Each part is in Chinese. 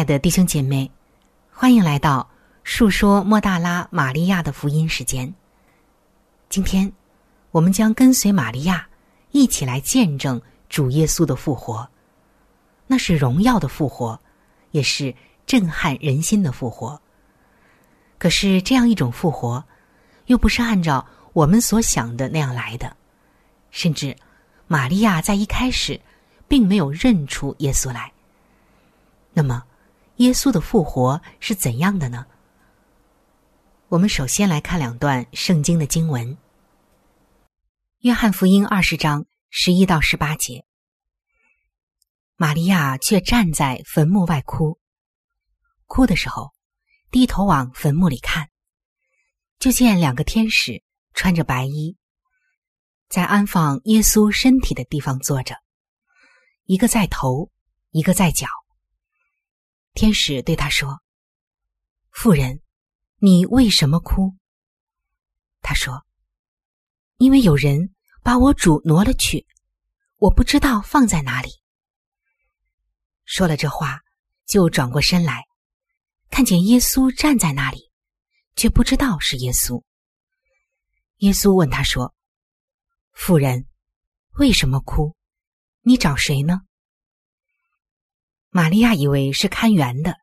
爱的弟兄姐妹，欢迎来到述说莫大拉玛利亚的福音时间。今天，我们将跟随玛利亚一起来见证主耶稣的复活。那是荣耀的复活，也是震撼人心的复活。可是，这样一种复活，又不是按照我们所想的那样来的。甚至，玛利亚在一开始并没有认出耶稣来。那么，耶稣的复活是怎样的呢？我们首先来看两段圣经的经文：《约翰福音》二十章十一到十八节。玛利亚却站在坟墓外哭，哭的时候低头往坟墓里看，就见两个天使穿着白衣，在安放耶稣身体的地方坐着，一个在头，一个在脚。天使对他说：“妇人，你为什么哭？”他说：“因为有人把我主挪了去，我不知道放在哪里。”说了这话，就转过身来，看见耶稣站在那里，却不知道是耶稣。耶稣问他说：“妇人，为什么哭？你找谁呢？”玛利亚以为是看园的，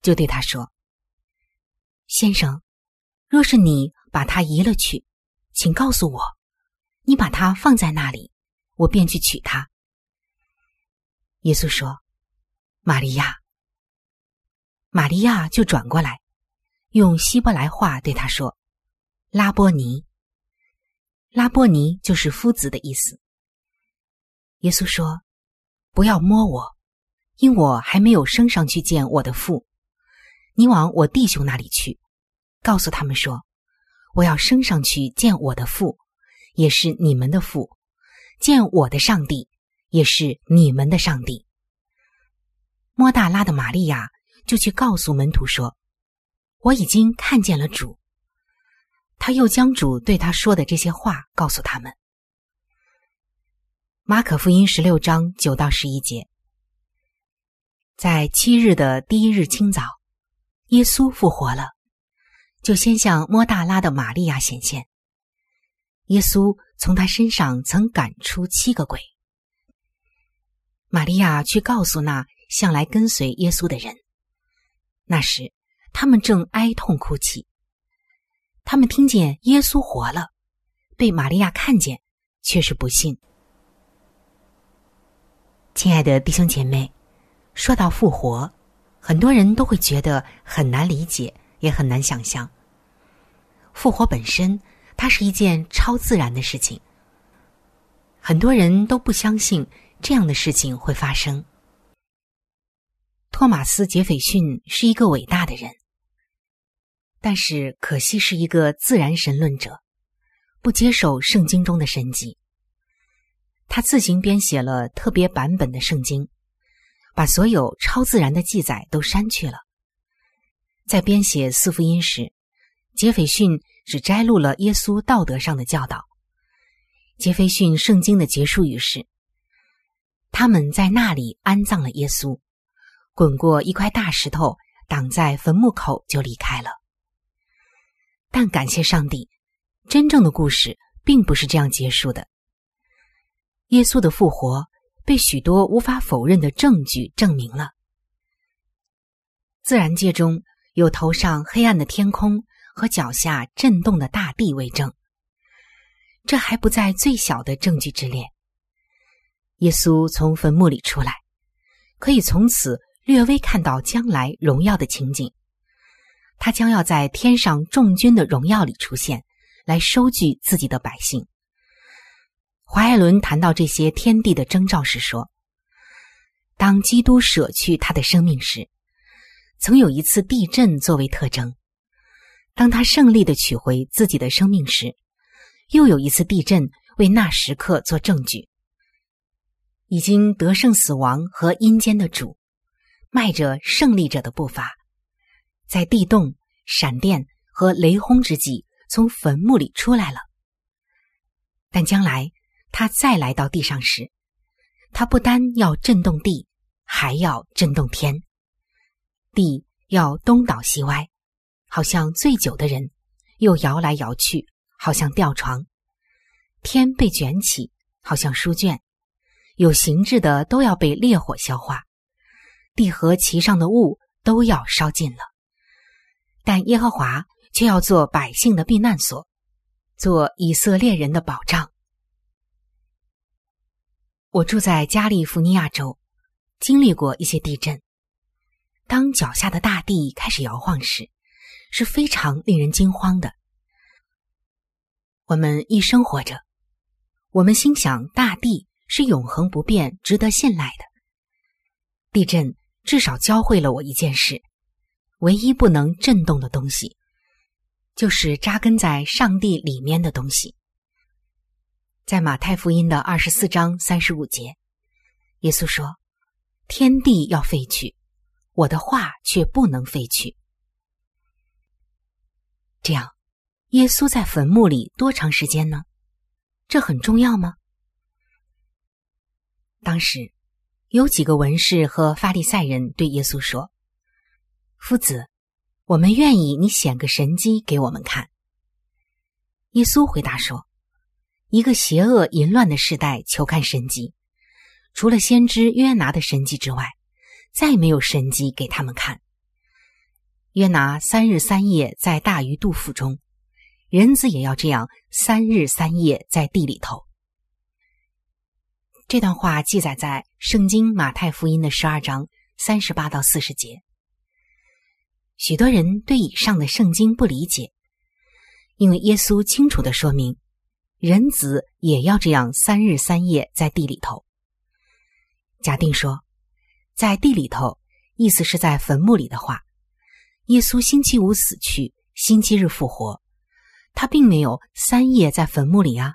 就对他说：“先生，若是你把他移了去，请告诉我，你把他放在那里，我便去取他。”耶稣说：“玛利亚。”玛利亚就转过来，用希伯来话对他说：“拉波尼。”拉波尼就是夫子的意思。耶稣说：“不要摸我，因我还没有升上去见我的父。你往我弟兄那里去，告诉他们说，我要升上去见我的父，也是你们的父；见我的上帝，也是你们的上帝。”莫大拉的玛利亚就去告诉门徒说：“我已经看见了主。”他又将主对他说的这些话告诉他们。马可福音十六章九到十一节，在七日的第一日清早，耶稣复活了，就先向摸大拉的玛利亚显现。耶稣从他身上曾赶出七个鬼。玛利亚去告诉那向来跟随耶稣的人，那时他们正哀痛哭泣。他们听见耶稣活了，被玛利亚看见，却是不信。亲爱的弟兄姐妹，说到复活，很多人都会觉得很难理解，也很难想象。复活本身，它是一件超自然的事情，很多人都不相信这样的事情会发生。托马斯·杰斐逊是一个伟大的人。但是可惜是一个自然神论者，不接受圣经中的神迹。他自行编写了特别版本的圣经，把所有超自然的记载都删去了。在编写四福音时，杰斐逊只摘录了耶稣道德上的教导。杰斐逊圣经的结束语是：“他们在那里安葬了耶稣，滚过一块大石头挡在坟墓口，就离开了。”但感谢上帝，真正的故事并不是这样结束的。耶稣的复活被许多无法否认的证据证明了。自然界中有头上黑暗的天空和脚下震动的大地为证。这还不在最小的证据之列。耶稣从坟墓里出来，可以从此略微看到将来荣耀的情景。他将要在天上众军的荣耀里出现，来收据自己的百姓。华爱伦谈到这些天地的征兆时说：“当基督舍去他的生命时，曾有一次地震作为特征；当他胜利的取回自己的生命时，又有一次地震为那时刻做证据。已经得胜死亡和阴间的主，迈着胜利者的步伐。”在地动、闪电和雷轰之际，从坟墓里出来了。但将来他再来到地上时，他不单要震动地，还要震动天。地要东倒西歪，好像醉酒的人；又摇来摇去，好像吊床。天被卷起，好像书卷。有形质的都要被烈火消化，地和其上的物都要烧尽了。但耶和华却要做百姓的避难所，做以色列人的保障。我住在加利福尼亚州，经历过一些地震。当脚下的大地开始摇晃时，是非常令人惊慌的。我们一生活着，我们心想大地是永恒不变、值得信赖的。地震至少教会了我一件事。唯一不能震动的东西，就是扎根在上帝里面的东西。在马太福音的二十四章三十五节，耶稣说：“天地要废去，我的话却不能废去。”这样，耶稣在坟墓里多长时间呢？这很重要吗？当时，有几个文士和法利赛人对耶稣说。夫子，我们愿意你显个神迹给我们看。耶稣回答说：“一个邪恶淫乱的时代求看神迹，除了先知约拿的神迹之外，再没有神迹给他们看。约拿三日三夜在大鱼肚腹中，人子也要这样三日三夜在地里头。”这段话记载在圣经马太福音的十二章三十八到四十节。许多人对以上的圣经不理解，因为耶稣清楚的说明，人子也要这样三日三夜在地里头。假定说，在地里头，意思是在坟墓里的话，耶稣星期五死去，星期日复活，他并没有三夜在坟墓里啊。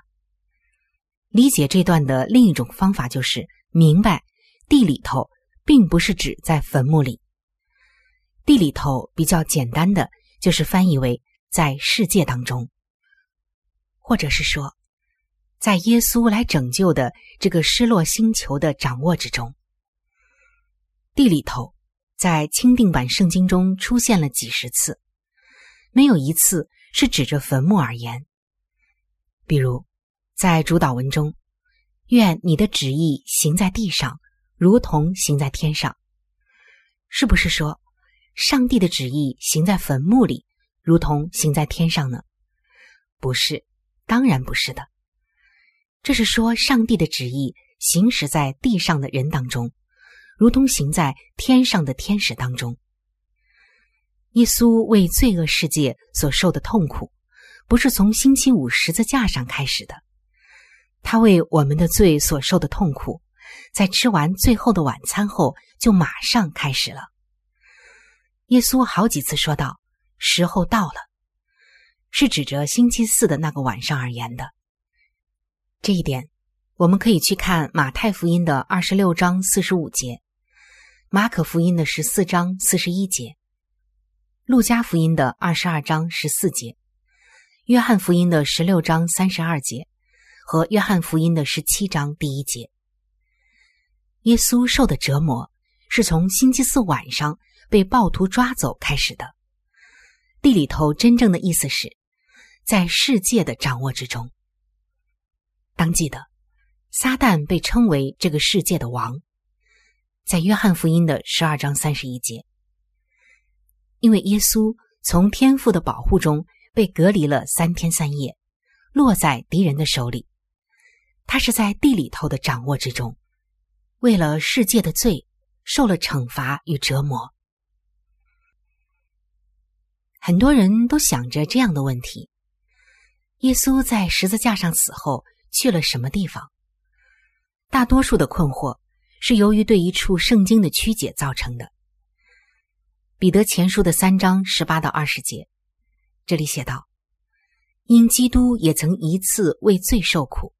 理解这段的另一种方法就是明白，地里头并不是指在坟墓里，地里头比较简单的就是翻译为在世界当中，或者是说。在耶稣来拯救的这个失落星球的掌握之中，地里头在钦定版圣经中出现了几十次，没有一次是指着坟墓而言。比如在主导文中，“愿你的旨意行在地上，如同行在天上”，是不是说上帝的旨意行在坟墓里，如同行在天上呢？不是，当然不是的。这是说，上帝的旨意行驶在地上的人当中，如同行在天上的天使当中。耶稣为罪恶世界所受的痛苦，不是从星期五十字架上开始的。他为我们的罪所受的痛苦，在吃完最后的晚餐后，就马上开始了。耶稣好几次说道：“时候到了”，是指着星期四的那个晚上而言的。这一点，我们可以去看马太福音的二十六章四十五节，马可福音的十四章四十一节，路加福音的二十二章十四节，约翰福音的十六章三十二节和约翰福音的十七章第一节。耶稣受的折磨是从星期四晚上被暴徒抓走开始的。地里头真正的意思是，在世界的掌握之中。当记得，撒旦被称为这个世界的王，在约翰福音的十二章三十一节。因为耶稣从天父的保护中被隔离了三天三夜，落在敌人的手里，他是在地里头的掌握之中，为了世界的罪受了惩罚与折磨。很多人都想着这样的问题：耶稣在十字架上死后。去了什么地方？大多数的困惑是由于对一处圣经的曲解造成的。彼得前书的三章十八到二十节，这里写道：“因基督也曾一次为罪受苦，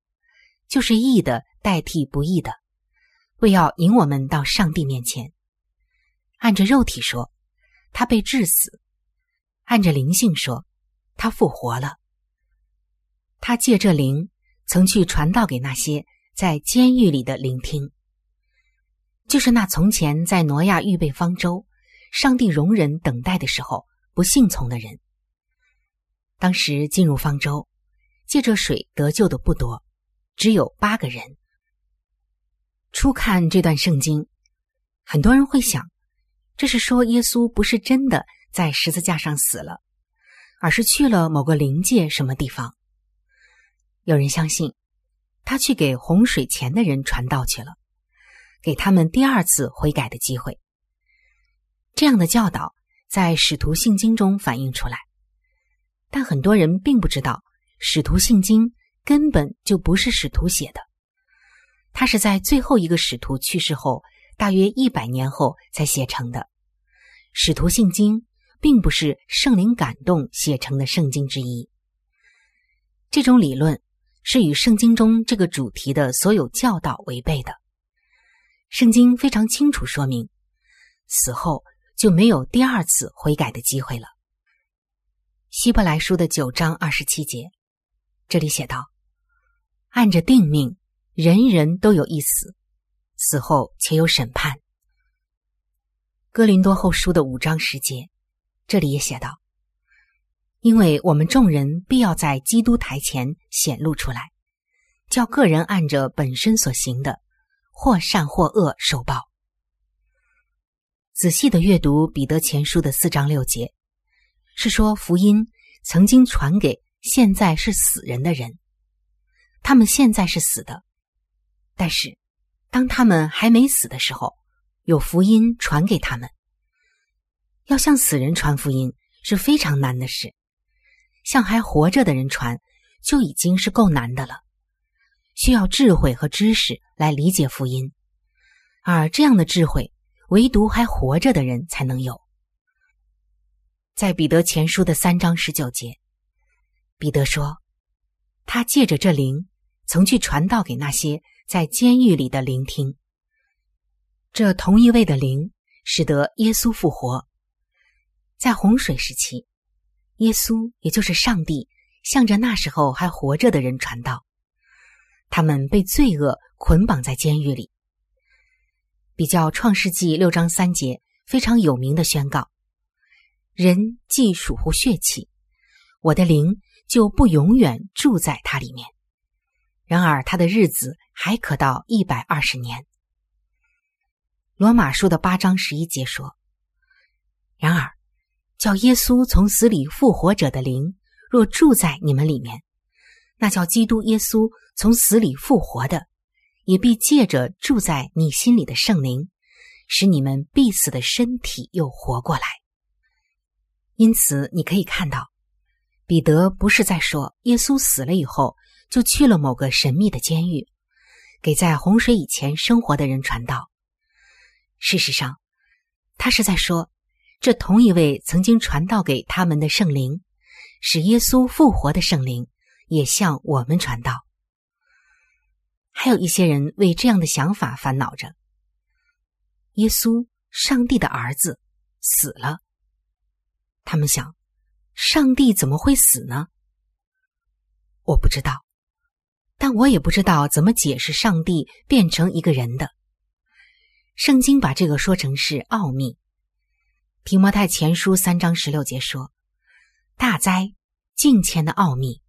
就是义的代替不义的，为要引我们到上帝面前。按着肉体说，他被致死；按着灵性说，他复活了。他借这灵。”曾去传道给那些在监狱里的聆听，就是那从前在挪亚预备方舟、上帝容忍等待的时候不信从的人。当时进入方舟，借着水得救的不多，只有八个人。初看这段圣经，很多人会想，这是说耶稣不是真的在十字架上死了，而是去了某个灵界什么地方。有人相信，他去给洪水前的人传道去了，给他们第二次悔改的机会。这样的教导在使徒信经中反映出来，但很多人并不知道，使徒信经根本就不是使徒写的，他是在最后一个使徒去世后，大约一百年后才写成的。使徒信经并不是圣灵感动写成的圣经之一。这种理论。是与圣经中这个主题的所有教导违背的。圣经非常清楚说明，死后就没有第二次悔改的机会了。希伯来书的九章二十七节，这里写道：“按着定命，人人都有一死，死后且有审判。”哥林多后书的五章十节，这里也写道。因为我们众人必要在基督台前显露出来，叫个人按着本身所行的，或善或恶受报。仔细的阅读彼得前书的四章六节，是说福音曾经传给现在是死人的人，他们现在是死的，但是当他们还没死的时候，有福音传给他们。要向死人传福音是非常难的事。向还活着的人传，就已经是够难的了，需要智慧和知识来理解福音，而这样的智慧，唯独还活着的人才能有。在彼得前书的三章十九节，彼得说：“他借着这灵，曾去传道给那些在监狱里的聆听。这同一位的灵，使得耶稣复活。在洪水时期，耶稣也就是上帝，向着那时候还活着的人传道。他们被罪恶捆绑在监狱里。比较创世纪六章三节非常有名的宣告。”人既属乎血气，我的灵就不永远住在他里面。然而他的日子还可到一百二十年。罗马书的八章十一节说：“然而，叫耶稣从死里复活者的灵，若住在你们里面，那叫基督耶稣从死里复活的，也必借着住在你心里的圣灵，使你们必死的身体又活过来。”因此，你可以看到，彼得不是在说耶稣死了以后就去了某个神秘的监狱，给在洪水以前生活的人传道。事实上，他是在说，这同一位曾经传道给他们的圣灵，使耶稣复活的圣灵，也向我们传道。还有一些人为这样的想法烦恼着：耶稣，上帝的儿子，死了。他们想，上帝怎么会死呢？我不知道，但我也不知道怎么解释上帝变成一个人的。圣经把这个说成是奥秘。提摩太前书三章十六节说：“大灾敬虔的奥秘，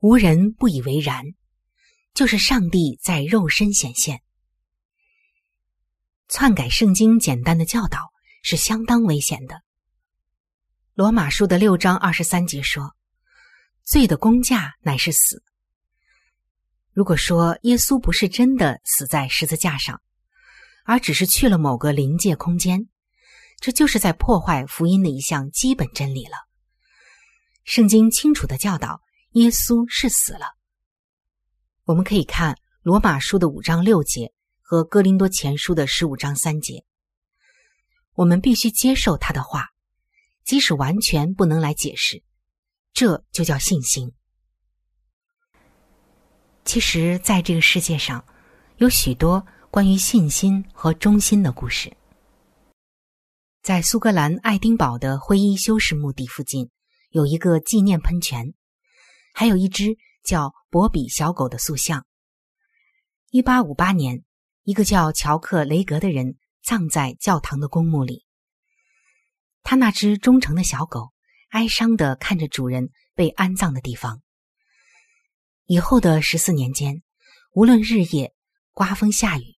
无人不以为然，就是上帝在肉身显现。”篡改圣经简单的教导是相当危险的。罗马书的六章二十三节说：“罪的工价乃是死。”如果说耶稣不是真的死在十字架上，而只是去了某个临界空间，这就是在破坏福音的一项基本真理了。圣经清楚的教导，耶稣是死了。我们可以看罗马书的五章六节和哥林多前书的十五章三节。我们必须接受他的话。即使完全不能来解释，这就叫信心。其实，在这个世界上，有许多关于信心和忠心的故事。在苏格兰爱丁堡的灰衣修士墓地附近，有一个纪念喷泉，还有一只叫博比小狗的塑像。一八五八年，一个叫乔克雷格的人葬在教堂的公墓里。他那只忠诚的小狗，哀伤的看着主人被安葬的地方。以后的十四年间，无论日夜刮风下雨，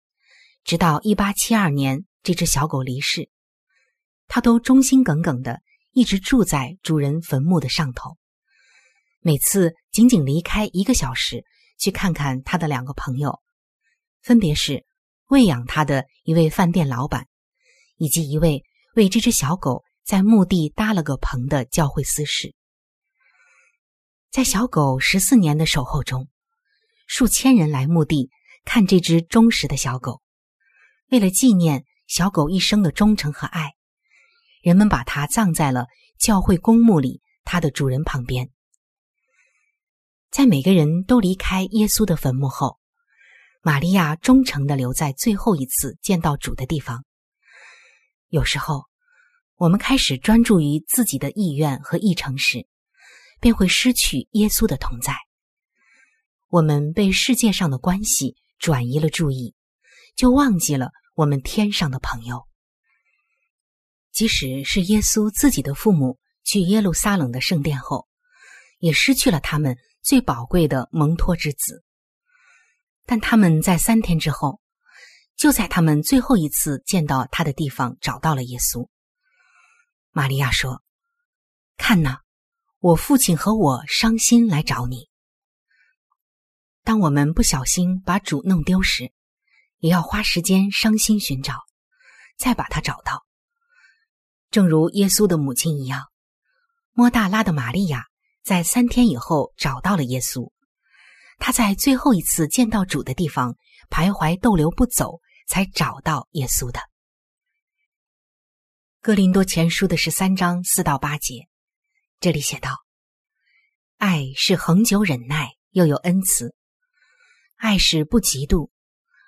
直到一八七二年这只小狗离世，它都忠心耿耿的一直住在主人坟墓的上头。每次仅仅离开一个小时，去看看他的两个朋友，分别是喂养他的一位饭店老板，以及一位为这只小狗。在墓地搭了个棚的教会司事，在小狗十四年的守候中，数千人来墓地看这只忠实的小狗。为了纪念小狗一生的忠诚和爱，人们把它葬在了教会公墓里，它的主人旁边。在每个人都离开耶稣的坟墓后，玛利亚忠诚的留在最后一次见到主的地方。有时候。我们开始专注于自己的意愿和议程时，便会失去耶稣的同在。我们被世界上的关系转移了注意，就忘记了我们天上的朋友。即使是耶稣自己的父母去耶路撒冷的圣殿后，也失去了他们最宝贵的蒙托之子。但他们在三天之后，就在他们最后一次见到他的地方找到了耶稣。玛利亚说：“看呐，我父亲和我伤心来找你。当我们不小心把主弄丢时，也要花时间伤心寻找，再把他找到。正如耶稣的母亲一样，摩大拉的玛利亚在三天以后找到了耶稣。他在最后一次见到主的地方徘徊逗留不走，才找到耶稣的。哥林多前书的十三章四到八节，这里写道：“爱是恒久忍耐，又有恩慈；爱是不嫉妒；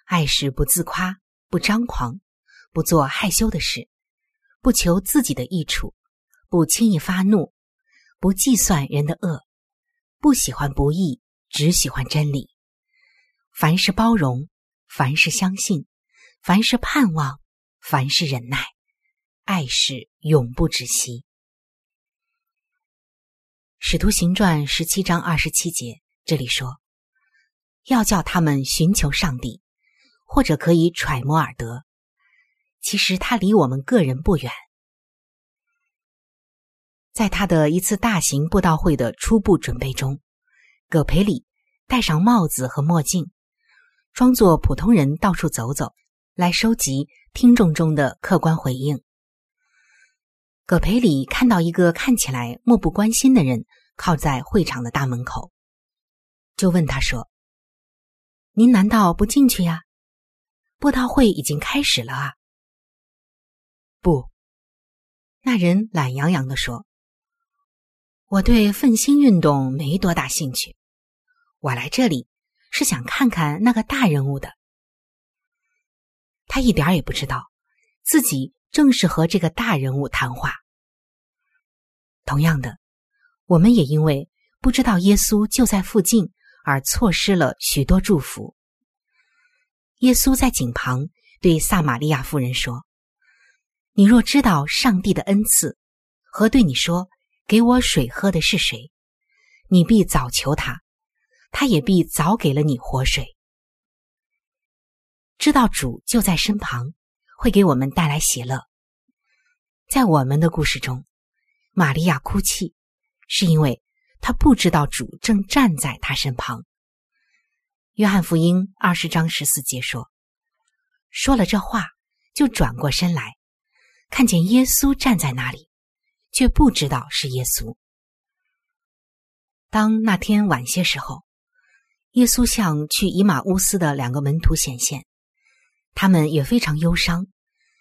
爱是不自夸，不张狂，不做害羞的事，不求自己的益处，不轻易发怒，不计算人的恶，不喜欢不义。”只喜欢真理，凡是包容，凡是相信，凡是盼望，凡是忍耐，爱是永不止息。使徒行传十七章二十七节，这里说，要叫他们寻求上帝，或者可以揣摩尔得，其实他离我们个人不远。在他的一次大型布道会的初步准备中。葛培里戴上帽子和墨镜，装作普通人到处走走，来收集听众中的客观回应。葛培里看到一个看起来漠不关心的人靠在会场的大门口，就问他说：“您难道不进去呀？布道会已经开始了啊？”那人懒洋洋的说：“我对奋兴运动没多大兴趣。”我来这里是想看看那个大人物的。他一点也不知道，自己正是和这个大人物谈话。同样的，我们也因为不知道耶稣就在附近，而错失了许多祝福。耶稣在井旁对撒玛利亚妇人说：“你若知道上帝的恩赐和对你说给我水喝的是谁，你必早求他。”他也必早给了你活水。知道主就在身旁，会给我们带来喜乐。在我们的故事中，玛利亚哭泣，是因为她不知道主正站在她身旁。约翰福音二十章十四节说：“说了这话，就转过身来，看见耶稣站在那里，却不知道是耶稣。”当那天晚些时候。耶稣向去以马乌斯的两个门徒显现，他们也非常忧伤，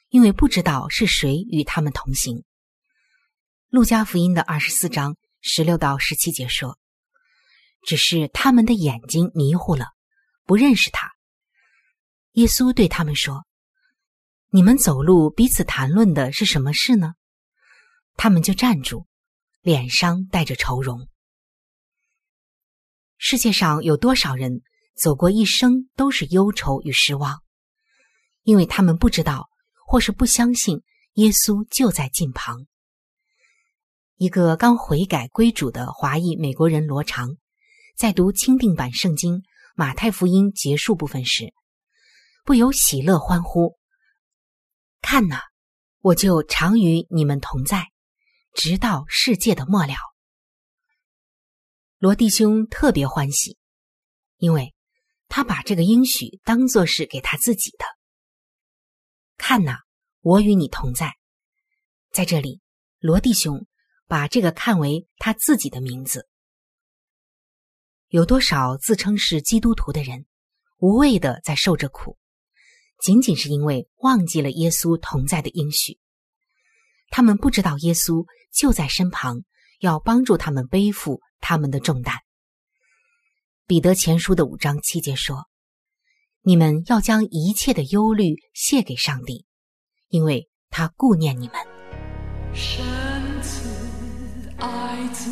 因为不知道是谁与他们同行。路加福音的二十四章十六到十七节说：“只是他们的眼睛迷糊了，不认识他。”耶稣对他们说：“你们走路彼此谈论的是什么事呢？”他们就站住，脸上带着愁容。世界上有多少人走过一生都是忧愁与失望，因为他们不知道或是不相信耶稣就在近旁。一个刚悔改归主的华裔美国人罗长，在读钦定版圣经马太福音结束部分时，不由喜乐欢呼：“看哪，我就常与你们同在，直到世界的末了。”罗弟兄特别欢喜，因为他把这个应许当作是给他自己的。看呐，我与你同在，在这里，罗弟兄把这个看为他自己的名字。有多少自称是基督徒的人，无谓的在受着苦，仅仅是因为忘记了耶稣同在的应许。他们不知道耶稣就在身旁，要帮助他们背负。他们的重担。彼得前书的五章七节说：“你们要将一切的忧虑卸给上帝，因为他顾念你们。”深慈爱子，